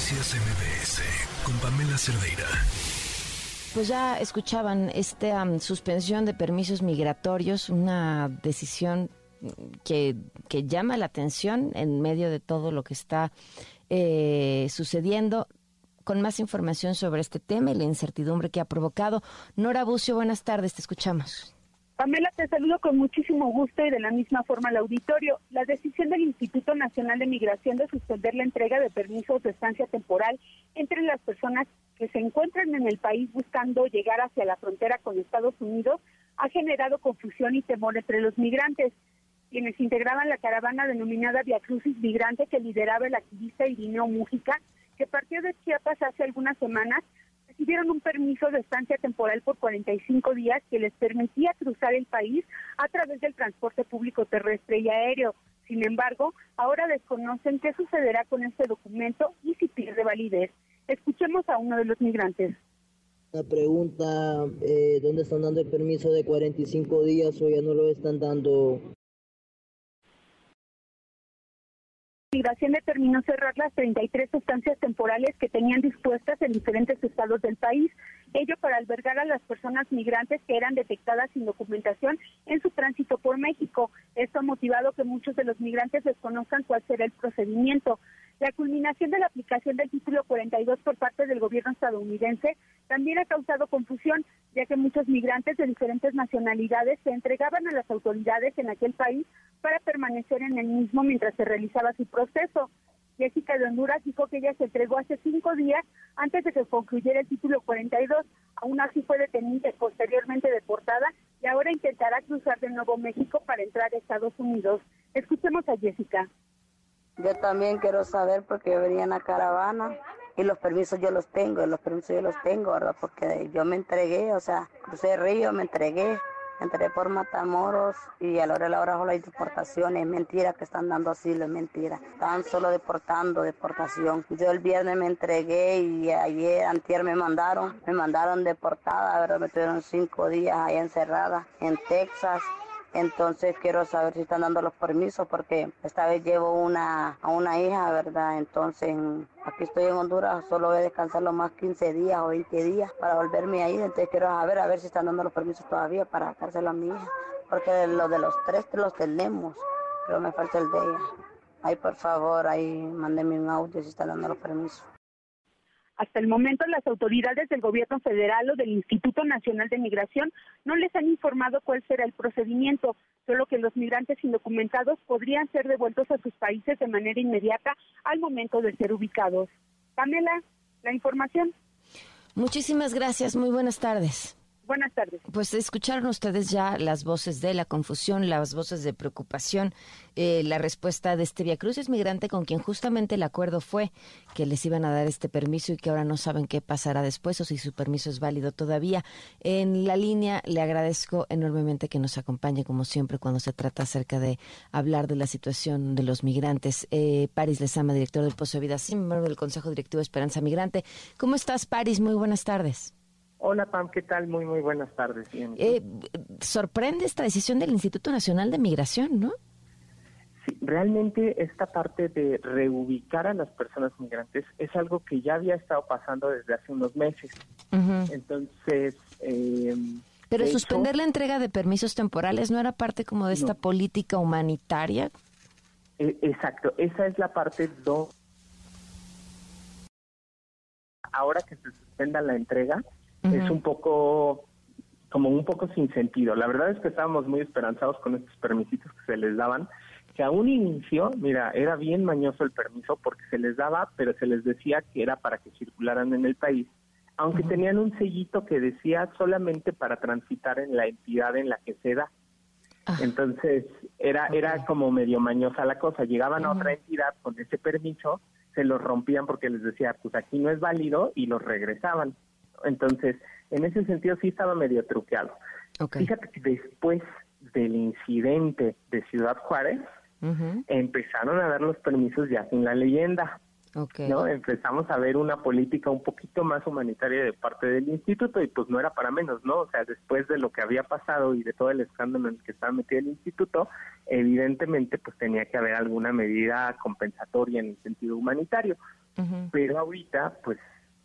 Noticias con Pamela Cerdeira. Pues ya escuchaban esta suspensión de permisos migratorios, una decisión que, que, llama la atención en medio de todo lo que está eh, sucediendo. Con más información sobre este tema y la incertidumbre que ha provocado. Nora Bucio, buenas tardes, te escuchamos. Pamela, te saludo con muchísimo gusto y de la misma forma al auditorio. La decisión del Instituto Nacional de Migración de suspender la entrega de permisos de estancia temporal entre las personas que se encuentran en el país buscando llegar hacia la frontera con Estados Unidos ha generado confusión y temor entre los migrantes. Quienes integraban la caravana denominada Via Crucis Migrante que lideraba el activista Irineo Mújica, que partió de Chiapas hace algunas semanas, recibieron un permiso de estancia temporal por 45 días que les permitía cruzar el país a través del transporte público terrestre y aéreo. Sin embargo, ahora desconocen qué sucederá con este documento y si pierde validez. Escuchemos a uno de los migrantes. La pregunta, eh, ¿dónde están dando el permiso de 45 días o ya no lo están dando? Migración determinó cerrar las 33 estancias temporales que tenían dispuestas en diferentes estados del país, ello para albergar a las personas migrantes que eran detectadas sin documentación en su tránsito por México. Esto ha motivado que muchos de los migrantes desconozcan cuál será el procedimiento. La culminación de la aplicación del título 42 por parte del gobierno estadounidense también ha causado confusión, ya que muchos migrantes de diferentes nacionalidades se entregaban a las autoridades en aquel país para permanecer en el mismo mientras se realizaba su proceso. Jessica de Honduras dijo que ella se entregó hace cinco días antes de que concluyera el título 42. Aún así fue detenida y posteriormente deportada y ahora intentará cruzar de nuevo México para entrar a Estados Unidos. Escuchemos a Jessica. Yo también quiero saber porque yo venía en la caravana y los permisos yo los tengo, los permisos yo los tengo, ¿verdad? Porque yo me entregué, o sea, crucé río, me entregué, entré por Matamoros y a la hora de la hora hay deportaciones, es mentira que están dando asilo, es mentira. Están solo deportando, deportación. Yo el viernes me entregué y ayer, antier me mandaron, me mandaron deportada, ¿verdad? Me tuvieron cinco días ahí encerrada en Texas entonces quiero saber si están dando los permisos porque esta vez llevo una, a una hija, ¿verdad? Entonces aquí estoy en Honduras, solo voy a descansar los más 15 días o 20 días para volverme ahí. Entonces quiero saber a ver si están dando los permisos todavía para dárselo a mi hija. Porque los de los tres los tenemos, pero me falta el de ella. Ahí por favor, ahí mándenme un audio si están dando los permisos. Hasta el momento, las autoridades del gobierno federal o del Instituto Nacional de Migración no les han informado cuál será el procedimiento, solo que los migrantes indocumentados podrían ser devueltos a sus países de manera inmediata al momento de ser ubicados. Pamela, la información. Muchísimas gracias. Muy buenas tardes. Buenas tardes. Pues escucharon ustedes ya las voces de la confusión, las voces de preocupación, eh, la respuesta de este Via Cruz migrante con quien justamente el acuerdo fue que les iban a dar este permiso y que ahora no saben qué pasará después o si su permiso es válido todavía. En la línea le agradezco enormemente que nos acompañe como siempre cuando se trata acerca de hablar de la situación de los migrantes. Eh, Paris Lezama, director del Pozo de Vida, miembro del Consejo Directivo Esperanza Migrante. ¿Cómo estás, Paris? Muy buenas tardes. Hola Pam, ¿qué tal? Muy, muy buenas tardes. Eh, sorprende esta decisión del Instituto Nacional de Migración, ¿no? Sí, realmente esta parte de reubicar a las personas migrantes es algo que ya había estado pasando desde hace unos meses. Entonces... Eh, Pero suspender la entrega de permisos temporales no era parte como de esta política humanitaria. E, exacto, esa es la parte 2. Ahora que se suspenda la entrega, es un poco como un poco sin sentido. La verdad es que estábamos muy esperanzados con estos permisitos que se les daban, que a un inicio, mira, era bien mañoso el permiso porque se les daba, pero se les decía que era para que circularan en el país, aunque tenían un sellito que decía solamente para transitar en la entidad en la que se da. Ah. Entonces, era, era como medio mañosa la cosa. Llegaban a otra entidad con ese permiso, se los rompían porque les decía, pues aquí no es válido y los regresaban. Entonces, en ese sentido sí estaba medio truqueado. Fíjate que después del incidente de Ciudad Juárez, empezaron a dar los permisos ya sin la leyenda. ¿no? Empezamos a ver una política un poquito más humanitaria de parte del instituto y pues no era para menos, ¿no? O sea, después de lo que había pasado y de todo el escándalo en el que estaba metido el instituto, evidentemente pues tenía que haber alguna medida compensatoria en el sentido humanitario. Pero ahorita pues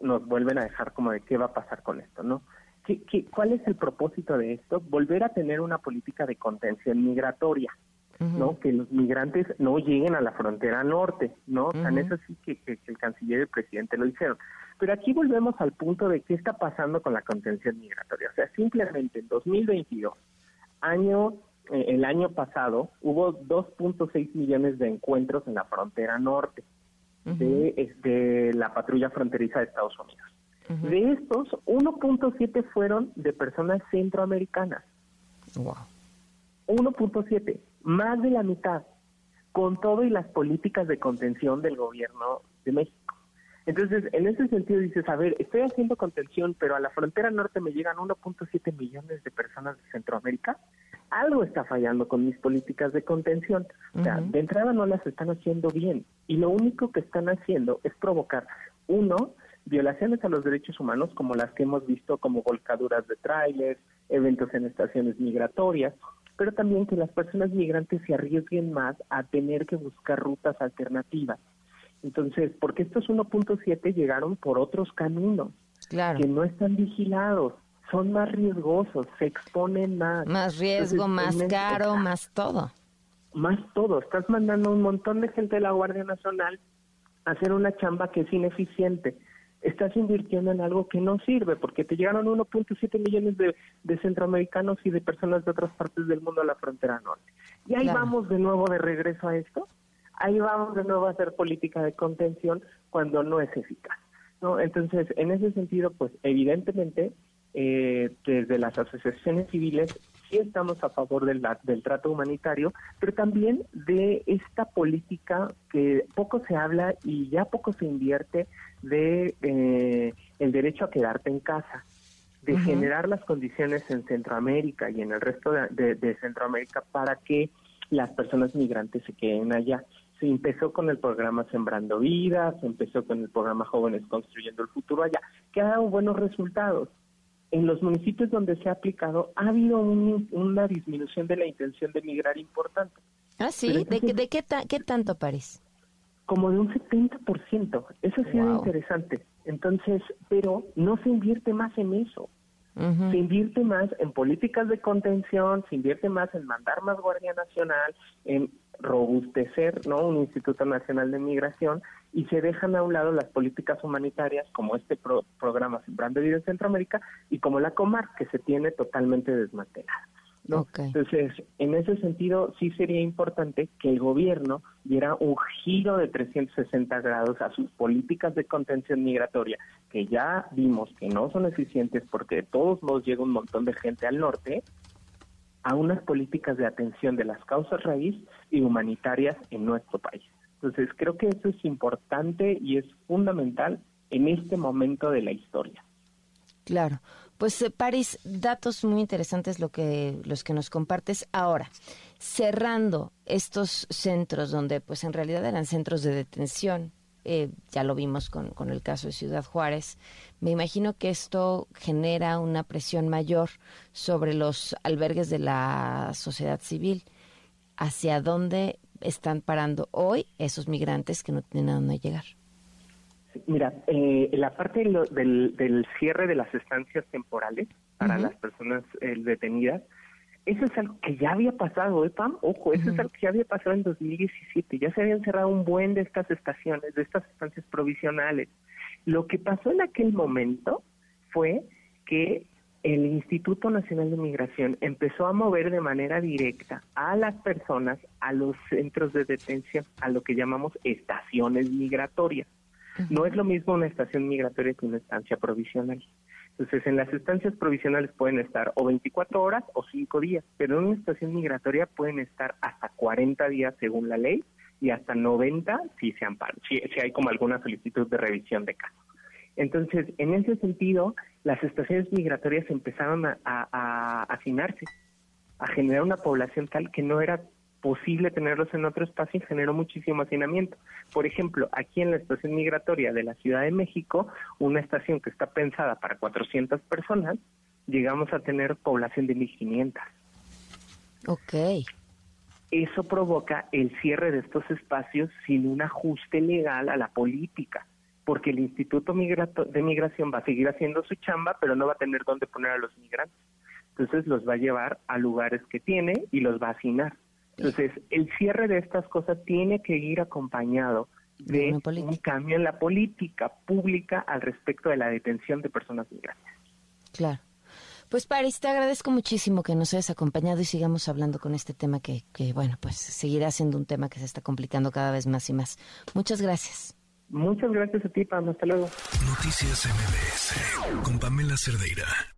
nos vuelven a dejar como de qué va a pasar con esto, ¿no? ¿Qué, qué, cuál es el propósito de esto? Volver a tener una política de contención migratoria. ¿no? Que los migrantes no lleguen a la frontera norte, ¿no? Tan es así que, que, el canciller y el presidente lo hicieron. Pero aquí volvemos al punto de qué está pasando con la contención migratoria. O sea, simplemente en 2022, año, eh, el año pasado, hubo 2.6 millones de encuentros en la frontera norte de, de, la patrulla fronteriza de Estados Unidos. De estos, 1.7 fueron de personas centroamericanas. Wow. 1.7 más de la mitad, con todo y las políticas de contención del gobierno de México. Entonces, en ese sentido dices, a ver, estoy haciendo contención, pero a la frontera norte me llegan 1.7 millones de personas de Centroamérica. Algo está fallando con mis políticas de contención. O sea, de entrada no las están haciendo bien. Y lo único que están haciendo es provocar, uno, violaciones a los derechos humanos, como las que hemos visto, como volcaduras de trailers, eventos en estaciones migratorias, pero también que las personas migrantes se arriesguen más a tener que buscar rutas alternativas. Entonces, porque estos 1.7 llegaron por otros caminos que no están vigilados, son más riesgosos, se exponen más. Más riesgo, más caro, más todo. Más todo. Estás mandando un montón de gente de la Guardia Nacional a hacer una chamba que es ineficiente estás invirtiendo en algo que no sirve, porque te llegaron 1.7 millones de, centroamericanos y de personas de otras partes del mundo a la frontera norte. Y ahí vamos de nuevo de regreso a esto, ahí vamos de nuevo a hacer política de contención cuando no es eficaz. ¿no? Entonces, en ese sentido, pues evidentemente, eh, desde las asociaciones civiles sí estamos a favor del, del trato humanitario, pero también de esta política que poco se habla y ya poco se invierte de eh, el derecho a quedarte en casa, de generar las condiciones en Centroamérica y en el resto de, Centroamérica para que las personas migrantes se queden allá. Se empezó con el programa Sembrando Vidas, se empezó con el programa Jóvenes Construyendo el Futuro allá, que ha dado buenos resultados. En los municipios donde se ha aplicado ha habido una disminución de la intención de migrar importante. Ah, sí, ¿de, ¿de qué, qué tanto, París? como de un 70%. Eso ha sido interesante. Entonces, pero no se invierte más en eso. Se invierte más en políticas de contención, se invierte más en mandar más Guardia Nacional, en robustecer ¿no? un Instituto Nacional de Migración y se dejan a un lado las políticas humanitarias como este programa Sembrando Vida en Centroamérica y como la Comar, que se tiene totalmente desmantelada. Entonces, en ese sentido, sí sería importante que el gobierno diera un giro de 360 grados a sus políticas de contención migratoria, que ya vimos que no son eficientes porque de todos modos llega un montón de gente al norte, a unas políticas de atención de las causas raíz y humanitarias en nuestro país. Entonces, creo que eso es importante y es fundamental en este momento de la historia. Claro. Pues eh, París, datos muy interesantes lo que los que nos compartes ahora. Cerrando estos centros donde pues en realidad eran centros de detención, eh, ya lo vimos con, con, el caso de Ciudad Juárez, me imagino que esto genera una presión mayor sobre los albergues de la sociedad civil. ¿Hacia dónde están parando hoy esos migrantes que no tienen a dónde llegar? Mira, eh, la parte del, cierre de las estancias temporales para las personas eh, detenidas, eso es algo que ya había pasado, ¿eh, Pam? Ojo, eso es algo que ya había pasado en 2017. Ya se habían cerrado un buen de estas estaciones, de estas estancias provisionales. Lo que pasó en aquel momento fue que el Instituto Nacional de Migración empezó a mover de manera directa a las personas a los centros de detención, a lo que llamamos estaciones migratorias. No es lo mismo una estación migratoria que una estancia provisional. Entonces, en las estancias provisionales pueden estar o 24 horas o 5 días, pero en una estación migratoria pueden estar hasta 40 días según la ley y hasta 90 si, se amparan, si, hay como alguna solicitud de revisión de caso. Entonces, en ese sentido, las estaciones migratorias empezaron a, a, a, a generar una población tal que no era posible tenerlos en otro espacio y generó muchísimo hacinamiento. Por ejemplo, aquí en la estación migratoria de la Ciudad de México, una estación que está pensada para 400 personas, llegamos a tener población de 1.500. Ok. Eso provoca el cierre de estos espacios sin un ajuste legal a la política, porque el Instituto de Migración va a seguir haciendo su chamba, pero no va a tener dónde poner a los migrantes. Entonces los va a llevar a lugares que tiene y los va a asignar. Entonces, el cierre de estas cosas tiene que ir acompañado de un cambio en la política pública al respecto de la detención de personas migrantes. Claro. Pues Paris, te agradezco muchísimo que nos hayas acompañado y sigamos hablando con este tema que, que, bueno, pues seguirá siendo un tema que se está complicando cada vez más y más. Muchas gracias. Muchas gracias a ti, Pam. Hasta luego. Noticias MBS con Pamela Cerdeira.